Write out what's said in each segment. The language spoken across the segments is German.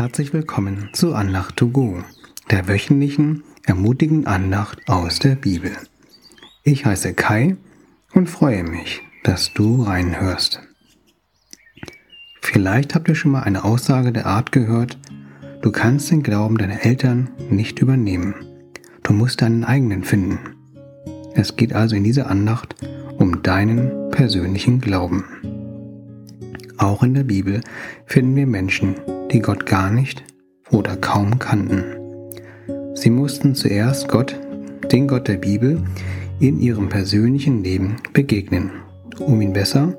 herzlich willkommen zu Andacht to go, der wöchentlichen ermutigenden Andacht aus der Bibel. Ich heiße Kai und freue mich, dass du reinhörst. Vielleicht habt ihr schon mal eine Aussage der Art gehört, du kannst den Glauben deiner Eltern nicht übernehmen. Du musst deinen eigenen finden. Es geht also in dieser Andacht um deinen persönlichen Glauben. Auch in der Bibel finden wir Menschen, die Gott gar nicht oder kaum kannten. Sie mussten zuerst Gott, den Gott der Bibel, in ihrem persönlichen Leben begegnen, um ihn besser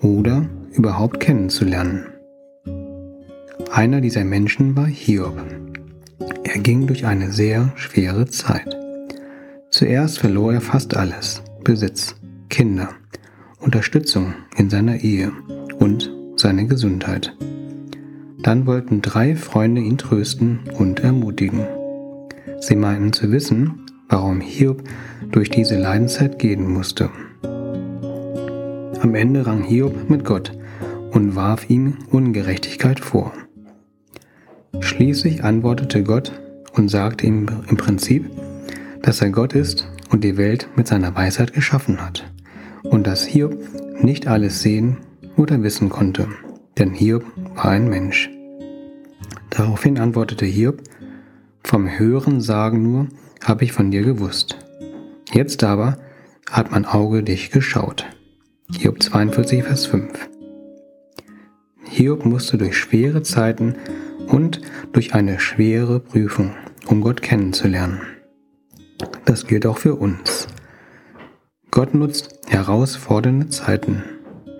oder überhaupt kennenzulernen. Einer dieser Menschen war Hiob. Er ging durch eine sehr schwere Zeit. Zuerst verlor er fast alles, Besitz, Kinder, Unterstützung in seiner Ehe und seine Gesundheit. Dann wollten drei Freunde ihn trösten und ermutigen. Sie meinten zu wissen, warum Hiob durch diese Leidenszeit gehen musste. Am Ende rang Hiob mit Gott und warf ihm Ungerechtigkeit vor. Schließlich antwortete Gott und sagte ihm im Prinzip, dass er Gott ist und die Welt mit seiner Weisheit geschaffen hat und dass Hiob nicht alles sehen oder wissen konnte, denn Hiob war ein Mensch. Daraufhin antwortete Hiob, vom Hören sagen nur habe ich von dir gewusst. Jetzt aber hat mein Auge dich geschaut. Hiob 42, Vers 5. Hiob musste durch schwere Zeiten und durch eine schwere Prüfung, um Gott kennenzulernen. Das gilt auch für uns. Gott nutzt herausfordernde Zeiten,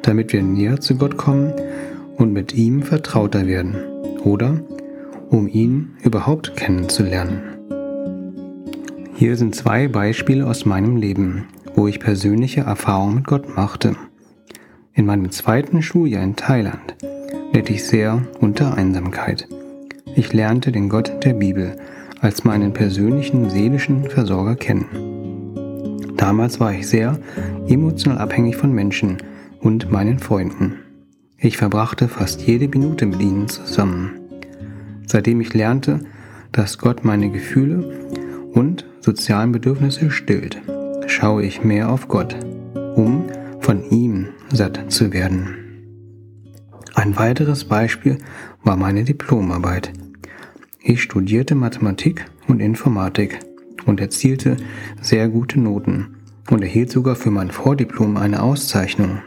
damit wir näher zu Gott kommen und mit ihm vertrauter werden oder um ihn überhaupt kennenzulernen. Hier sind zwei Beispiele aus meinem Leben, wo ich persönliche Erfahrungen mit Gott machte. In meinem zweiten Schuljahr in Thailand litt ich sehr unter Einsamkeit. Ich lernte den Gott der Bibel als meinen persönlichen seelischen Versorger kennen. Damals war ich sehr emotional abhängig von Menschen und meinen Freunden. Ich verbrachte fast jede Minute mit ihnen zusammen. Seitdem ich lernte, dass Gott meine Gefühle und sozialen Bedürfnisse stillt, schaue ich mehr auf Gott, um von ihm satt zu werden. Ein weiteres Beispiel war meine Diplomarbeit. Ich studierte Mathematik und Informatik und erzielte sehr gute Noten und erhielt sogar für mein Vordiplom eine Auszeichnung.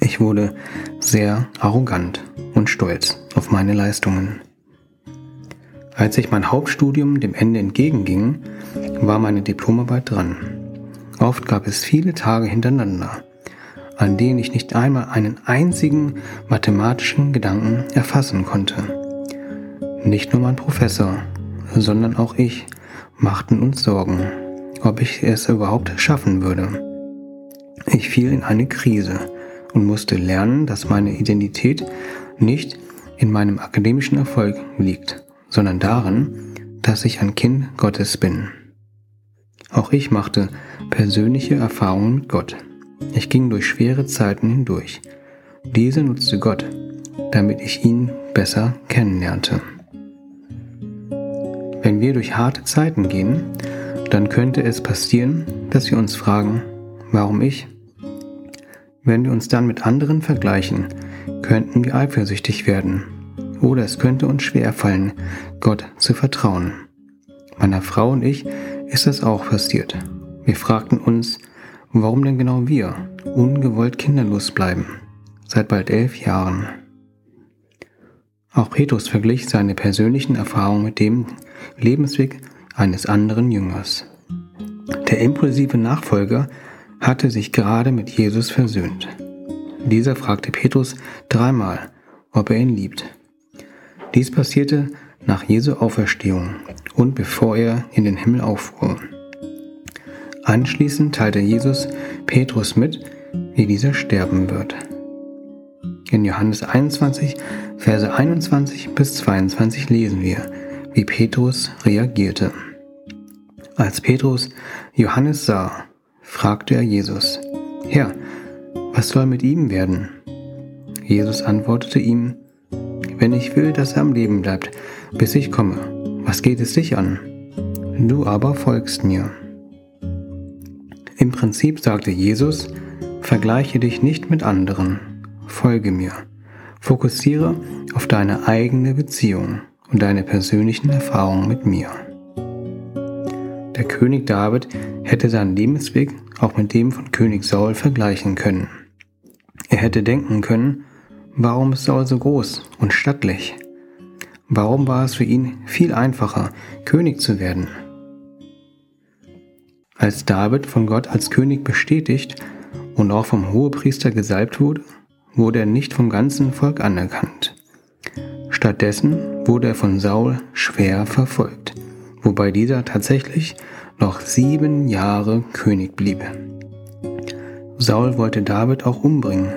Ich wurde sehr arrogant und stolz auf meine Leistungen. Als ich mein Hauptstudium dem Ende entgegenging, war meine Diplomarbeit dran. Oft gab es viele Tage hintereinander, an denen ich nicht einmal einen einzigen mathematischen Gedanken erfassen konnte. Nicht nur mein Professor, sondern auch ich machten uns Sorgen, ob ich es überhaupt schaffen würde. Ich fiel in eine Krise und musste lernen, dass meine Identität nicht in meinem akademischen Erfolg liegt, sondern darin, dass ich ein Kind Gottes bin. Auch ich machte persönliche Erfahrungen mit Gott. Ich ging durch schwere Zeiten hindurch. Diese nutzte Gott, damit ich ihn besser kennenlernte. Wenn wir durch harte Zeiten gehen, dann könnte es passieren, dass wir uns fragen, warum ich? Wenn wir uns dann mit anderen vergleichen, könnten wir eifersüchtig werden. Oder es könnte uns schwerfallen, Gott zu vertrauen. Meiner Frau und ich ist das auch passiert. Wir fragten uns, warum denn genau wir ungewollt kinderlos bleiben, seit bald elf Jahren. Auch Petrus verglich seine persönlichen Erfahrungen mit dem Lebensweg eines anderen Jüngers. Der impulsive Nachfolger hatte sich gerade mit Jesus versöhnt. Dieser fragte Petrus dreimal, ob er ihn liebt. Dies passierte nach Jesu Auferstehung und bevor er in den Himmel auffuhr. Anschließend teilte Jesus Petrus mit, wie dieser sterben wird. In Johannes 21, Verse 21 bis 22 lesen wir, wie Petrus reagierte. Als Petrus Johannes sah, fragte er Jesus, Herr, was soll mit ihm werden? Jesus antwortete ihm, wenn ich will, dass er am Leben bleibt, bis ich komme. Was geht es dich an? Du aber folgst mir. Im Prinzip sagte Jesus, vergleiche dich nicht mit anderen, folge mir. Fokussiere auf deine eigene Beziehung und deine persönlichen Erfahrungen mit mir. Der König David hätte seinen Lebensweg auch mit dem von König Saul vergleichen können. Er hätte denken können, warum ist Saul so groß und stattlich? Warum war es für ihn viel einfacher, König zu werden? Als David von Gott als König bestätigt und auch vom Hohepriester gesalbt wurde, wurde er nicht vom ganzen Volk anerkannt. Stattdessen wurde er von Saul schwer verfolgt, wobei dieser tatsächlich noch sieben Jahre König blieb. Saul wollte David auch umbringen.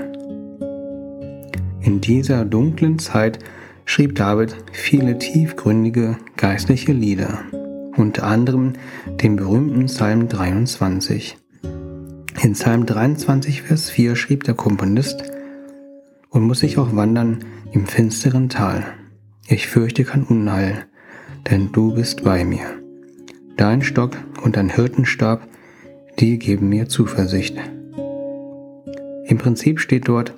In dieser dunklen Zeit schrieb David viele tiefgründige geistliche Lieder, unter anderem den berühmten Psalm 23. In Psalm 23, Vers 4 schrieb der Komponist, und muss ich auch wandern im finsteren Tal. Ich fürchte kein Unheil, denn du bist bei mir. Dein Stock und dein Hirtenstab, die geben mir Zuversicht. Im Prinzip steht dort,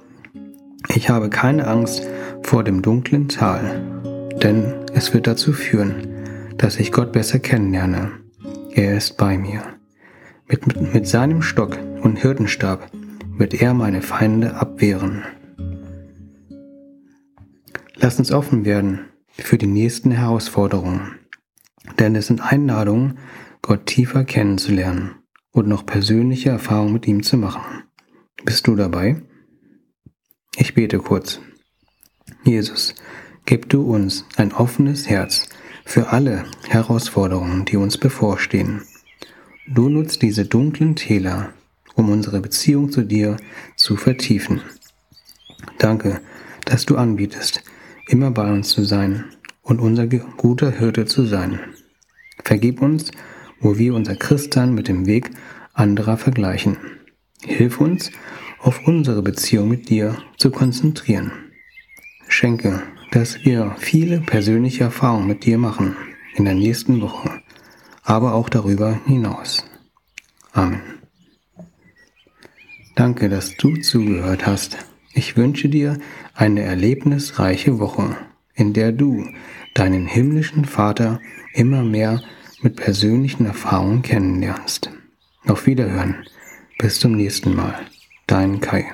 ich habe keine Angst vor dem dunklen Tal, denn es wird dazu führen, dass ich Gott besser kennenlerne. Er ist bei mir. Mit, mit, mit seinem Stock und Hirtenstab wird er meine Feinde abwehren. Lass uns offen werden für die nächsten Herausforderungen, denn es sind Einladungen, Gott tiefer kennenzulernen und noch persönliche Erfahrungen mit ihm zu machen. Bist du dabei? Ich bete kurz. Jesus, gib du uns ein offenes Herz für alle Herausforderungen, die uns bevorstehen. Du nutzt diese dunklen Täler, um unsere Beziehung zu dir zu vertiefen. Danke, dass du anbietest, immer bei uns zu sein und unser guter Hirte zu sein. Vergib uns, wo wir unser Christsein mit dem Weg anderer vergleichen. Hilf uns, auf unsere Beziehung mit dir zu konzentrieren. Schenke, dass wir viele persönliche Erfahrungen mit dir machen in der nächsten Woche, aber auch darüber hinaus. Amen. Danke, dass du zugehört hast. Ich wünsche dir eine erlebnisreiche Woche, in der du deinen himmlischen Vater immer mehr mit persönlichen Erfahrungen kennenlernst. Auf Wiederhören. Bis zum nächsten Mal. Dein Kai.